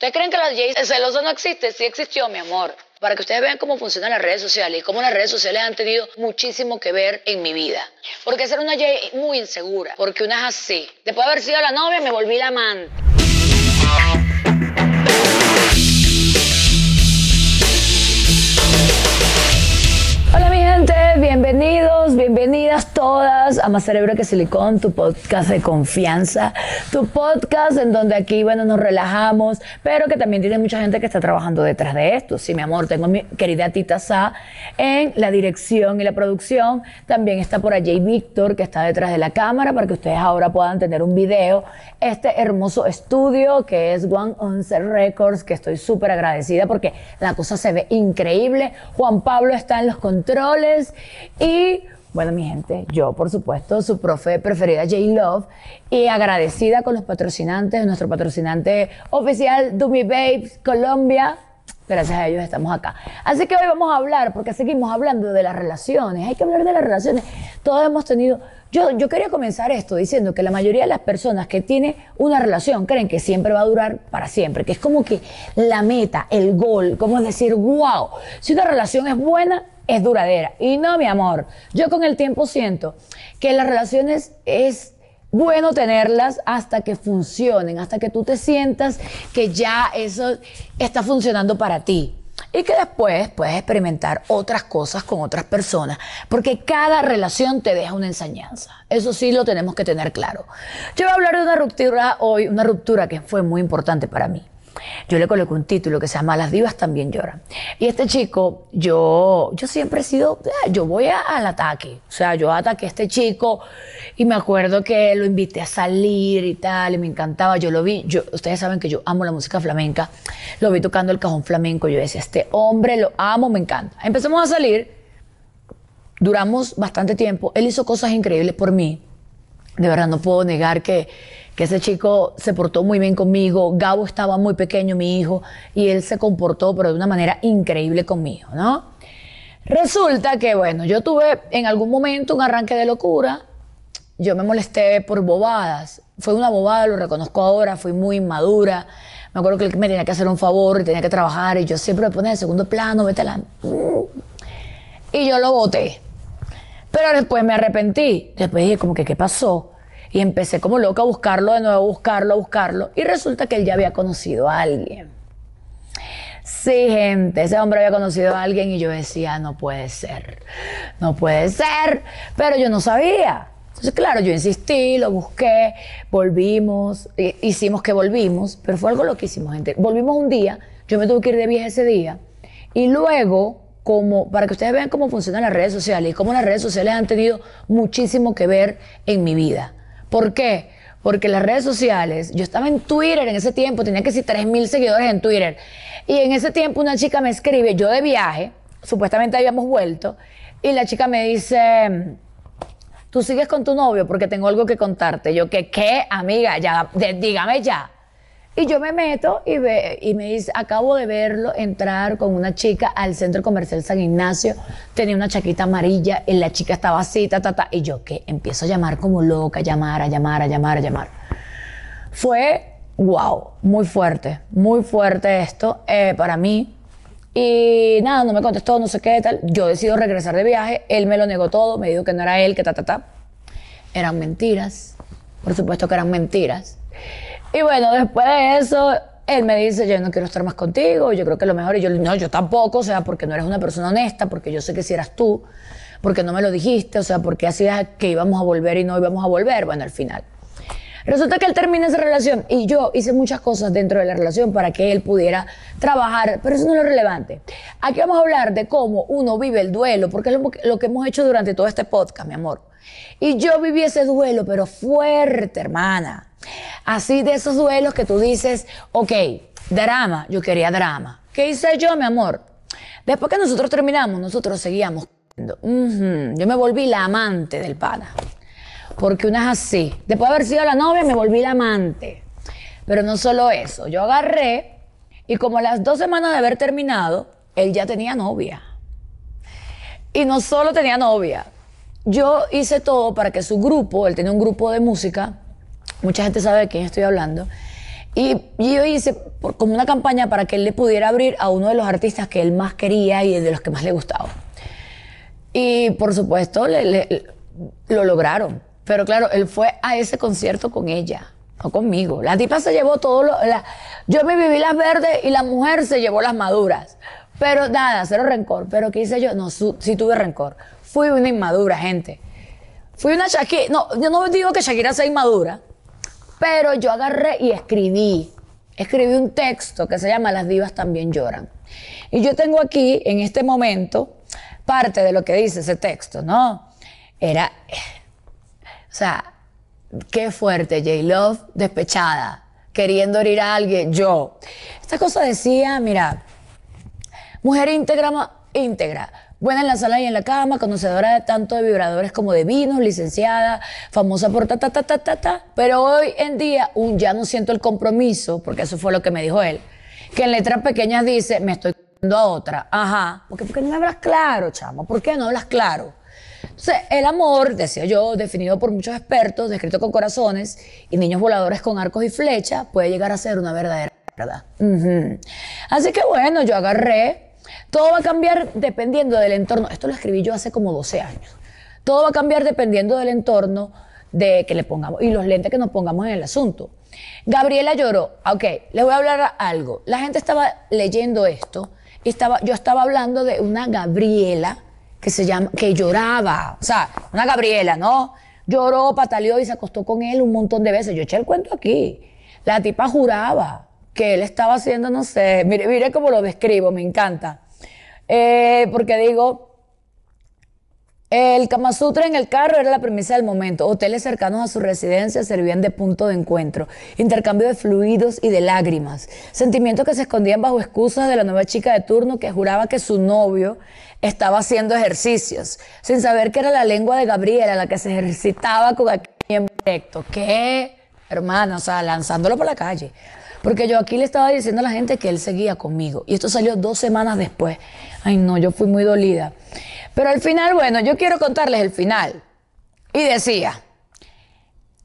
¿Ustedes creen que la Jay celosa no existe? Sí existió, mi amor. Para que ustedes vean cómo funcionan las redes sociales y cómo las redes sociales han tenido muchísimo que ver en mi vida. Porque ser una Jay muy insegura. Porque una es así. Después de haber sido la novia, me volví la amante. Hola mi gente, bienvenidos, bienvenidas todas a Más Cerebro que Silicón, tu podcast de confianza, tu podcast en donde aquí, bueno, nos relajamos, pero que también tiene mucha gente que está trabajando detrás de esto. Sí, mi amor, tengo a mi querida Tita Sa en la dirección y la producción. También está por allí Víctor, que está detrás de la cámara, para que ustedes ahora puedan tener un video. Este hermoso estudio que es One Once Records, que estoy súper agradecida porque la cosa se ve increíble. Juan Pablo está en los controles y bueno, mi gente, yo por supuesto, su profe preferida J Love y agradecida con los patrocinantes, nuestro patrocinante oficial Dumi Babes Colombia. Gracias a ellos estamos acá. Así que hoy vamos a hablar, porque seguimos hablando de las relaciones. Hay que hablar de las relaciones. Todos hemos tenido. Yo, yo quería comenzar esto diciendo que la mayoría de las personas que tienen una relación creen que siempre va a durar para siempre, que es como que la meta, el gol, como decir, wow, si una relación es buena, es duradera. Y no, mi amor, yo con el tiempo siento que las relaciones es bueno tenerlas hasta que funcionen, hasta que tú te sientas que ya eso está funcionando para ti. Y que después puedes experimentar otras cosas con otras personas, porque cada relación te deja una enseñanza. Eso sí lo tenemos que tener claro. Yo voy a hablar de una ruptura hoy, una ruptura que fue muy importante para mí. Yo le coloqué un título que se llama Las divas también lloran. Y este chico, yo, yo siempre he sido, ah, yo voy al ataque. O sea, yo ataqué a este chico y me acuerdo que lo invité a salir y tal, y me encantaba. Yo lo vi, yo, ustedes saben que yo amo la música flamenca. Lo vi tocando el cajón flamenco. Yo decía, este hombre lo amo, me encanta. Empezamos a salir, duramos bastante tiempo. Él hizo cosas increíbles por mí. De verdad, no puedo negar que que ese chico se portó muy bien conmigo. Gabo estaba muy pequeño, mi hijo, y él se comportó, pero de una manera increíble conmigo, ¿no? Resulta que, bueno, yo tuve en algún momento un arranque de locura. Yo me molesté por bobadas. Fue una bobada, lo reconozco ahora, fui muy inmadura. Me acuerdo que él me tenía que hacer un favor y tenía que trabajar y yo siempre me ponía en segundo plano, vete a la... Y yo lo voté. Pero después me arrepentí. Después dije, como que, ¿qué pasó? Y empecé como loca a buscarlo de nuevo, a buscarlo, a buscarlo. Y resulta que él ya había conocido a alguien. Sí, gente, ese hombre había conocido a alguien y yo decía, no puede ser, no puede ser, pero yo no sabía. Entonces, claro, yo insistí, lo busqué, volvimos, hicimos que volvimos, pero fue algo loquísimo, gente. Volvimos un día, yo me tuve que ir de viaje ese día, y luego, como, para que ustedes vean cómo funcionan las redes sociales y cómo las redes sociales han tenido muchísimo que ver en mi vida. ¿Por qué? Porque las redes sociales, yo estaba en Twitter en ese tiempo, tenía que decir 3.000 seguidores en Twitter. Y en ese tiempo una chica me escribe, yo de viaje, supuestamente habíamos vuelto, y la chica me dice, tú sigues con tu novio porque tengo algo que contarte. Yo, ¿qué, qué, amiga? Ya, dígame ya. Y yo me meto y, ve, y me dice, acabo de verlo entrar con una chica al centro comercial San Ignacio, tenía una chaquita amarilla, y la chica estaba así, ta, ta, ta, y yo que empiezo a llamar como loca, a llamar, a llamar, a llamar, a llamar. Fue, wow, muy fuerte, muy fuerte esto eh, para mí. Y nada, no me contestó, no sé qué tal. Yo decido regresar de viaje, él me lo negó todo, me dijo que no era él, que ta, ta, ta. Eran mentiras, por supuesto que eran mentiras. Y bueno, después de eso, él me dice, yo no quiero estar más contigo, yo creo que lo mejor, y yo no, yo tampoco, o sea, porque no eres una persona honesta, porque yo sé que si eras tú, porque no me lo dijiste, o sea, porque hacías que íbamos a volver y no íbamos a volver, bueno, al final. Resulta que él termina esa relación y yo hice muchas cosas dentro de la relación para que él pudiera trabajar, pero eso no es lo relevante. Aquí vamos a hablar de cómo uno vive el duelo, porque es lo que hemos hecho durante todo este podcast, mi amor. Y yo viví ese duelo, pero fuerte, hermana. Así de esos duelos que tú dices, ok, drama, yo quería drama. ¿Qué hice yo, mi amor? Después que nosotros terminamos, nosotros seguíamos. Yo me volví la amante del pana. Porque una es así. Después de haber sido la novia, me volví la amante. Pero no solo eso. Yo agarré y como las dos semanas de haber terminado, él ya tenía novia. Y no solo tenía novia. Yo hice todo para que su grupo, él tenía un grupo de música, mucha gente sabe de quién estoy hablando, Y, yo hice como una campaña para que él le pudiera abrir a uno de los artistas que él más quería y de los que más le gustaba. Y por supuesto lo lograron. Pero claro, él fue a ese concierto con ella, no conmigo. La tipa se llevó todo lo... yo me viví las verdes y la mujer se llevó las maduras. Pero nada, cero rencor. Pero ¿qué hice yo? No, sí tuve rencor. Fui una inmadura, gente. Fui una Shakira. No, yo no digo que Shakira sea inmadura, pero yo agarré y escribí. Escribí un texto que se llama Las divas también lloran. Y yo tengo aquí, en este momento, parte de lo que dice ese texto, ¿no? Era. O sea, qué fuerte, J. Love, despechada, queriendo herir a alguien. Yo. Esta cosa decía, mira, mujer íntegra, íntegra Buena en la sala y en la cama, conocedora de tanto de vibradores como de vinos, licenciada, famosa por ta, ta, ta, ta, ta, ta. Pero hoy en día un, ya no siento el compromiso, porque eso fue lo que me dijo él, que en letras pequeñas dice, me estoy dando a otra. Ajá. Porque, ¿Por qué no hablas claro, chamo? ¿Por qué no hablas claro? Entonces, el amor, decía yo, definido por muchos expertos, descrito con corazones y niños voladores con arcos y flechas, puede llegar a ser una verdadera verdad. Así que bueno, yo agarré todo va a cambiar dependiendo del entorno. Esto lo escribí yo hace como 12 años. Todo va a cambiar dependiendo del entorno de que le pongamos y los lentes que nos pongamos en el asunto. Gabriela lloró. Ok, les voy a hablar algo. La gente estaba leyendo esto y estaba, yo estaba hablando de una Gabriela que se llama, que lloraba. O sea, una Gabriela, ¿no? Lloró, pataleó y se acostó con él un montón de veces. Yo eché el cuento aquí. La tipa juraba que él estaba haciendo, no sé, mire, mire cómo lo describo, me encanta. Eh, porque digo, el Kama Sutra en el carro era la premisa del momento. Hoteles cercanos a su residencia servían de punto de encuentro. Intercambio de fluidos y de lágrimas. Sentimientos que se escondían bajo excusas de la nueva chica de turno que juraba que su novio estaba haciendo ejercicios, sin saber que era la lengua de Gabriela la que se ejercitaba con aquel miembro ¿Qué? Hermana, o sea, lanzándolo por la calle. Porque yo aquí le estaba diciendo a la gente que él seguía conmigo. Y esto salió dos semanas después. Ay, no, yo fui muy dolida. Pero al final, bueno, yo quiero contarles el final. Y decía,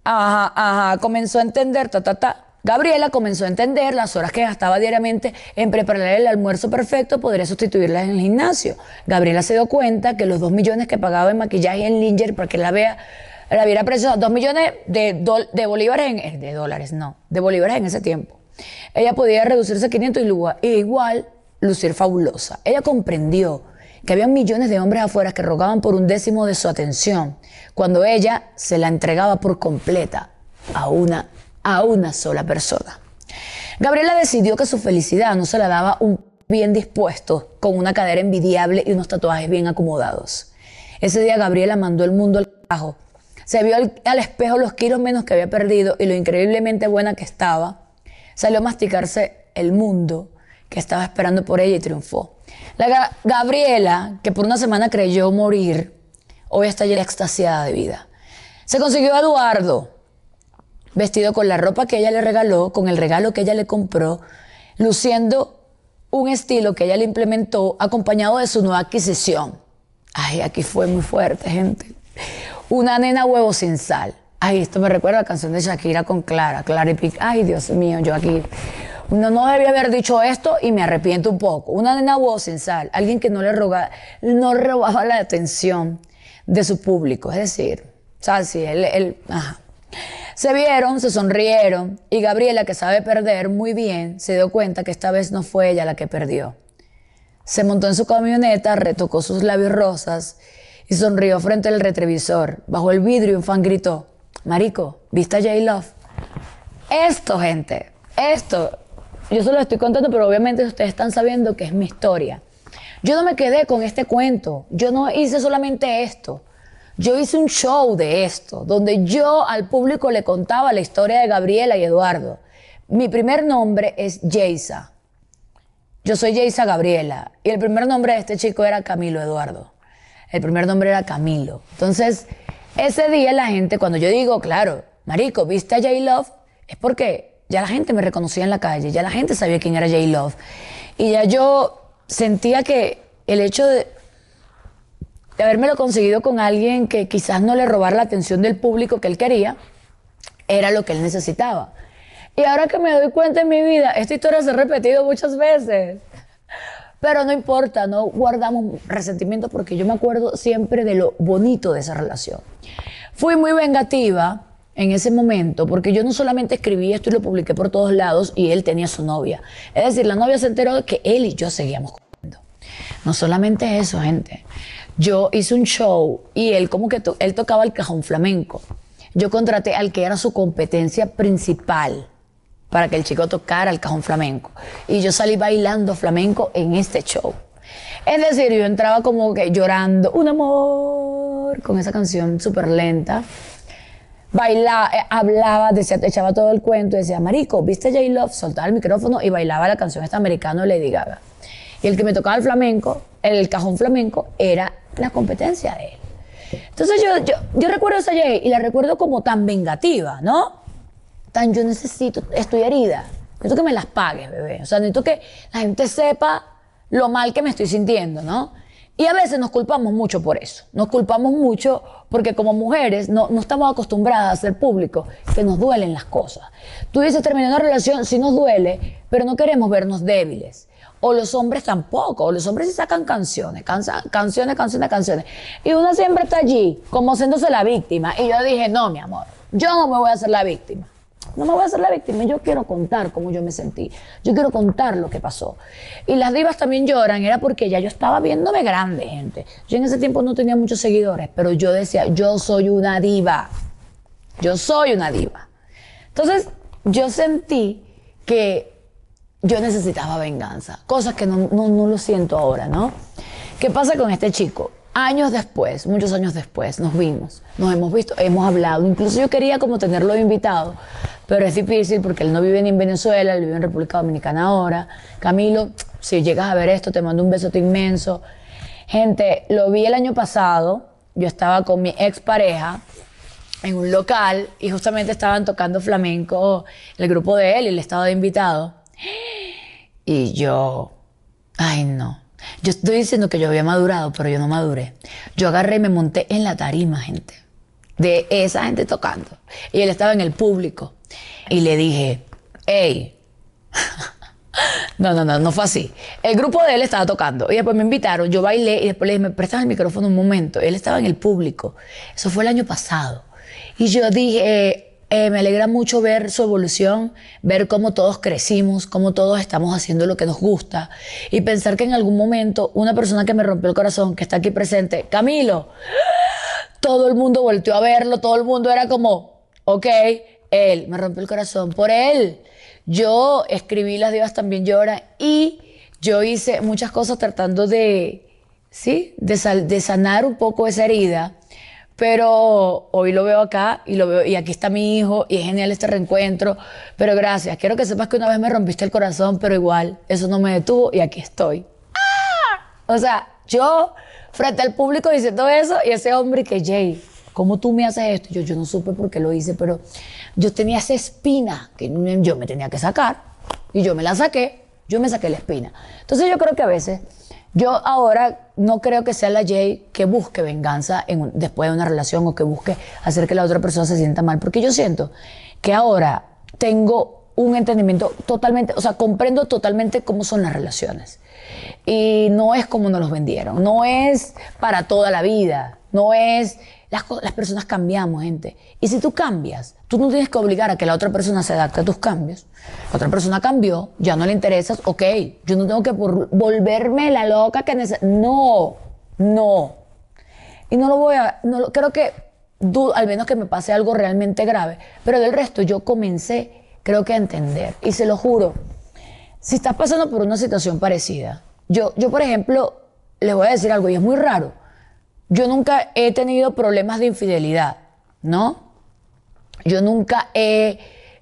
ajá, ajá, comenzó a entender, ta, ta, ta. Gabriela comenzó a entender las horas que gastaba diariamente en preparar el almuerzo perfecto, podría sustituirlas en el gimnasio. Gabriela se dio cuenta que los dos millones que pagaba en maquillaje en Linger para que la vea la viera preciosa, dos millones de, bolívares, en, eh, dólares, no, de bolívares en ese tiempo. Ella podía reducirse a 500 y igual lucir fabulosa. Ella comprendió que había millones de hombres afuera que rogaban por un décimo de su atención, cuando ella se la entregaba por completa a una, a una sola persona. Gabriela decidió que su felicidad no se la daba un bien dispuesto, con una cadera envidiable y unos tatuajes bien acomodados. Ese día Gabriela mandó el mundo al carajo. Se vio al, al espejo los kilos menos que había perdido y lo increíblemente buena que estaba salió a masticarse el mundo que estaba esperando por ella y triunfó. La Gabriela, que por una semana creyó morir, hoy está ya extasiada de vida. Se consiguió a Eduardo, vestido con la ropa que ella le regaló, con el regalo que ella le compró, luciendo un estilo que ella le implementó, acompañado de su nueva adquisición. Ay, aquí fue muy fuerte, gente. Una nena huevo sin sal. Ay, esto me recuerda a la canción de Shakira con Clara, Clara y Pic. Ay, Dios mío, yo aquí. No, no debía haber dicho esto y me arrepiento un poco. Una nena sal, alguien que no le roga, no robaba la atención de su público. Es decir, ¿sabes? Sí, él, él ajá. Se vieron, se sonrieron y Gabriela, que sabe perder muy bien, se dio cuenta que esta vez no fue ella la que perdió. Se montó en su camioneta, retocó sus labios rosas y sonrió frente al retrovisor. Bajo el vidrio un fan gritó, Marico, ¿viste a J-Love? Esto, gente, esto, yo se lo estoy contando, pero obviamente ustedes están sabiendo que es mi historia. Yo no me quedé con este cuento, yo no hice solamente esto. Yo hice un show de esto, donde yo al público le contaba la historia de Gabriela y Eduardo. Mi primer nombre es Jaysa. Yo soy Jaysa Gabriela. Y el primer nombre de este chico era Camilo Eduardo. El primer nombre era Camilo. Entonces, ese día la gente, cuando yo digo, claro, Marico, ¿viste a J-Love? Es porque ya la gente me reconocía en la calle, ya la gente sabía quién era J-Love. Y ya yo sentía que el hecho de, de habérmelo conseguido con alguien que quizás no le robara la atención del público que él quería, era lo que él necesitaba. Y ahora que me doy cuenta en mi vida, esta historia se ha repetido muchas veces. Pero no importa, no guardamos resentimiento porque yo me acuerdo siempre de lo bonito de esa relación. Fui muy vengativa en ese momento porque yo no solamente escribí esto y lo publiqué por todos lados y él tenía su novia. Es decir, la novia se enteró de que él y yo seguíamos comiendo. No solamente eso, gente. Yo hice un show y él como que él tocaba el cajón flamenco. Yo contraté al que era su competencia principal para que el chico tocara el cajón flamenco. Y yo salí bailando flamenco en este show. Es decir, yo entraba como que llorando, un amor, con esa canción súper lenta. Bailaba, eh, hablaba, decía, echaba todo el cuento, decía, Marico, ¿viste J-Love? Soltaba el micrófono y bailaba la canción esta americana Lady Gaga. Y el que me tocaba el flamenco, el cajón flamenco, era la competencia de él. Entonces yo, yo, yo recuerdo esa J y la recuerdo como tan vengativa, ¿no? Tan yo necesito, estoy herida, necesito que me las pagues, bebé. O sea, necesito que la gente sepa lo mal que me estoy sintiendo, ¿no? Y a veces nos culpamos mucho por eso. Nos culpamos mucho porque como mujeres no, no estamos acostumbradas a ser público, que nos duelen las cosas. Tú dices, terminar una relación, sí nos duele, pero no queremos vernos débiles. O los hombres tampoco, o los hombres sí sacan canciones, canciones, canciones, canciones. Y una siempre está allí, como haciéndose la víctima. Y yo dije, no, mi amor, yo no me voy a hacer la víctima. No me voy a hacer la víctima, yo quiero contar cómo yo me sentí. Yo quiero contar lo que pasó. Y las divas también lloran, era porque ya yo estaba viéndome grande, gente. Yo en ese tiempo no tenía muchos seguidores, pero yo decía, yo soy una diva. Yo soy una diva. Entonces, yo sentí que yo necesitaba venganza, cosas que no, no, no lo siento ahora, ¿no? ¿Qué pasa con este chico? Años después, muchos años después, nos vimos, nos hemos visto, hemos hablado. Incluso yo quería como tenerlo invitado, pero es difícil porque él no vive ni en Venezuela, él vive en República Dominicana ahora. Camilo, si llegas a ver esto, te mando un besote inmenso. Gente, lo vi el año pasado, yo estaba con mi expareja en un local y justamente estaban tocando flamenco el grupo de él y él estaba de invitado. Y yo, ay no, yo estoy diciendo que yo había madurado, pero yo no maduré. Yo agarré y me monté en la tarima, gente, de esa gente tocando. Y él estaba en el público. Y le dije, hey. no, no, no, no fue así. El grupo de él estaba tocando. Y después me invitaron, yo bailé y después le dije, me prestas el micrófono un momento. Él estaba en el público. Eso fue el año pasado. Y yo dije, eh, me alegra mucho ver su evolución, ver cómo todos crecimos, cómo todos estamos haciendo lo que nos gusta y pensar que en algún momento una persona que me rompió el corazón, que está aquí presente, Camilo, todo el mundo volteó a verlo, todo el mundo era como, ok, él me rompió el corazón por él. Yo escribí Las Divas también lloran y yo hice muchas cosas tratando de, ¿sí? de sanar un poco esa herida pero hoy lo veo acá y lo veo y aquí está mi hijo y es genial este reencuentro. Pero gracias. Quiero que sepas que una vez me rompiste el corazón, pero igual eso no me detuvo y aquí estoy. ¡Ah! O sea, yo frente al público diciendo eso y ese hombre que Jay, ¿cómo tú me haces esto? Yo, yo no supe por qué lo hice, pero yo tenía esa espina que yo me tenía que sacar y yo me la saqué. Yo me saqué la espina. Entonces yo creo que a veces yo ahora no creo que sea la Jay que busque venganza después de una relación o que busque hacer que la otra persona se sienta mal, porque yo siento que ahora tengo un entendimiento totalmente, o sea, comprendo totalmente cómo son las relaciones. Y no es como nos los vendieron, no es para toda la vida, no es las, personas cambiamos, gente. Y si tú cambias, tú no tienes que obligar a que la otra persona se adapte a tus cambios. La otra persona cambió, ya no le interesas, ok, yo no tengo que volverme la loca que. No, no. Y no lo voy a, no creo que, al menos que me pase algo realmente grave, pero del resto yo comencé, creo que a entender. Y se lo juro, si estás pasando por una situación parecida, yo, yo por ejemplo, les voy a decir algo y es muy raro yo nunca he tenido problemas de infidelidad, ¿no? Yo nunca he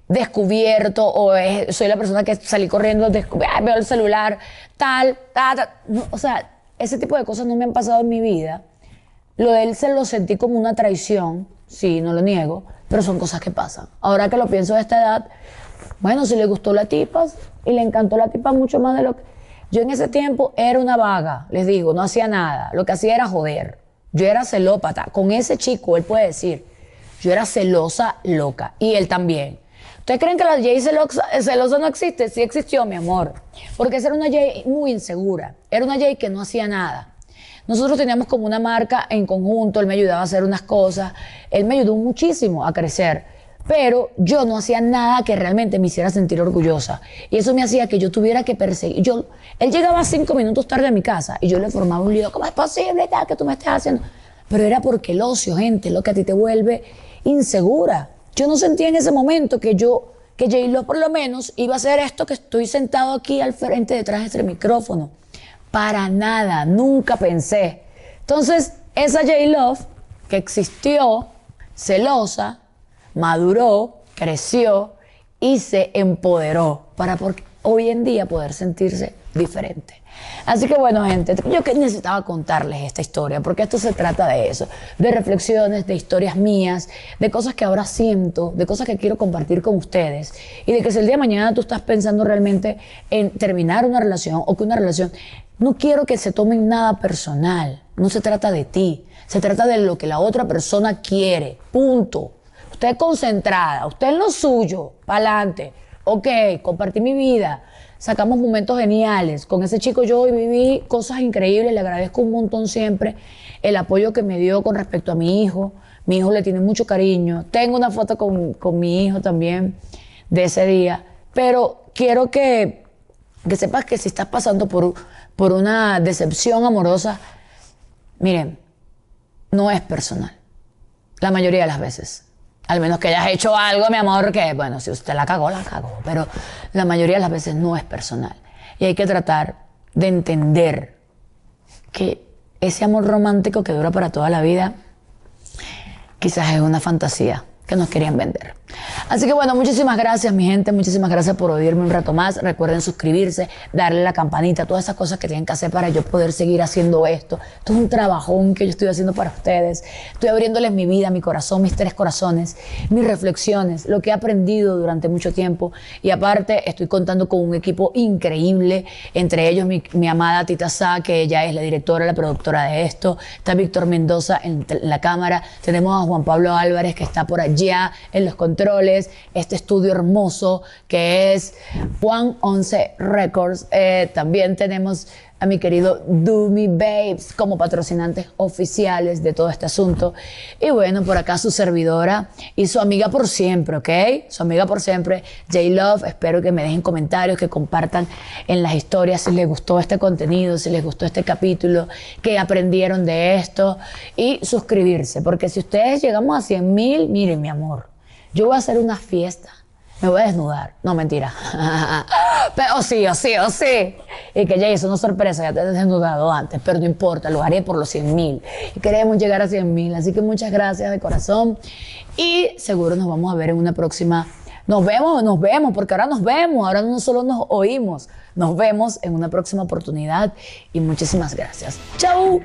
descubierto o soy la persona que salí corriendo, veo el celular, tal, tal, o sea, ese tipo de cosas no me han pasado en mi vida. Lo de él se lo sentí como una traición, sí, no lo niego, pero son cosas que pasan. Ahora que lo pienso de esta edad, bueno, si le gustó la tipa y le encantó la tipa mucho más de lo que... Yo en ese tiempo era una vaga, les digo, no hacía nada, lo que hacía era joder. Yo era celópata. Con ese chico, él puede decir, yo era celosa loca. Y él también. ¿Ustedes creen que la Jay celosa, no existe? Sí existió, mi amor. Porque esa era una Jay muy insegura. Era una Jay que no hacía nada. Nosotros teníamos como una marca en conjunto, él me ayudaba a hacer unas cosas, él me ayudó muchísimo a crecer, pero yo no hacía nada que realmente me hiciera sentir orgullosa. Y eso me hacía que yo tuviera que perseguir. Yo, él llegaba cinco minutos tarde a mi casa y yo le formaba un lío, ¿cómo es posible que tú me estés haciendo? Pero era porque el ocio, gente, lo que a ti te vuelve insegura. Yo no sentía en ese momento que yo, que J-Lo por lo menos iba a hacer esto que estoy sentado aquí al frente detrás de este micrófono. Para nada, nunca pensé. Entonces, esa J-Love que existió, celosa, maduró, creció y se empoderó para hoy en día poder sentirse diferente. Así que bueno, gente, yo que necesitaba contarles esta historia, porque esto se trata de eso, de reflexiones, de historias mías, de cosas que ahora siento, de cosas que quiero compartir con ustedes, y de que si el día de mañana tú estás pensando realmente en terminar una relación o que una relación, no quiero que se tomen nada personal, no se trata de ti, se trata de lo que la otra persona quiere, punto. Usted concentrada, usted en lo suyo, para adelante. Ok, compartí mi vida, sacamos momentos geniales. Con ese chico yo viví cosas increíbles, le agradezco un montón siempre el apoyo que me dio con respecto a mi hijo. Mi hijo le tiene mucho cariño. Tengo una foto con, mi hijo también de ese día. Pero quiero que, que sepas que si estás pasando por, por una decepción amorosa, miren, no es personal. La mayoría de las veces. Al menos que hayas hecho algo, mi amor, que, bueno, si usted la cagó, la cagó. Pero la mayoría de las veces no es personal. Y hay que tratar de entender que ese amor romántico que dura para toda la vida, quizás es una fantasía que nos querían vender. Así que bueno, muchísimas gracias mi gente, muchísimas gracias por oírme un rato más. Recuerden suscribirse, darle la campanita, todas esas cosas que tienen que hacer para yo poder seguir haciendo esto. Esto es un trabajón que yo estoy haciendo para ustedes. Estoy abriéndoles mi vida, mi corazón, mis tres corazones, mis reflexiones, lo que he aprendido durante mucho tiempo. Y aparte estoy contando con un equipo increíble, entre ellos mi, amada Tita Sá, que ella es la directora, la productora de esto. Está Víctor Mendoza en la cámara. Tenemos a Juan Pablo Álvarez que está por allá en los controles este estudio hermoso que es Juan 11 Records. Eh, también tenemos a mi querido Doomy Babes como patrocinantes oficiales de todo este asunto. Y bueno, por acá su servidora y su amiga por siempre, ¿ok? Su amiga por siempre, J Love. Espero que me dejen comentarios, que compartan en las historias si les gustó este contenido, si les gustó este capítulo, que aprendieron de esto y suscribirse, porque si ustedes llegamos a 100 mil, miren mi amor yo voy a hacer una fiesta. Me voy a desnudar. No, mentira. pero sí, o sí, o sí. Y que ya hizo una sorpresa, ya te has desnudado antes, pero no importa, lo haré por los 100 mil. Y queremos llegar a 100 mil. Así que muchas gracias de corazón. Y seguro nos vamos a ver en una próxima. Nos vemos, nos vemos, porque ahora nos vemos, ahora no solo nos oímos. Nos vemos en una próxima oportunidad y muchísimas gracias. ¡Chao!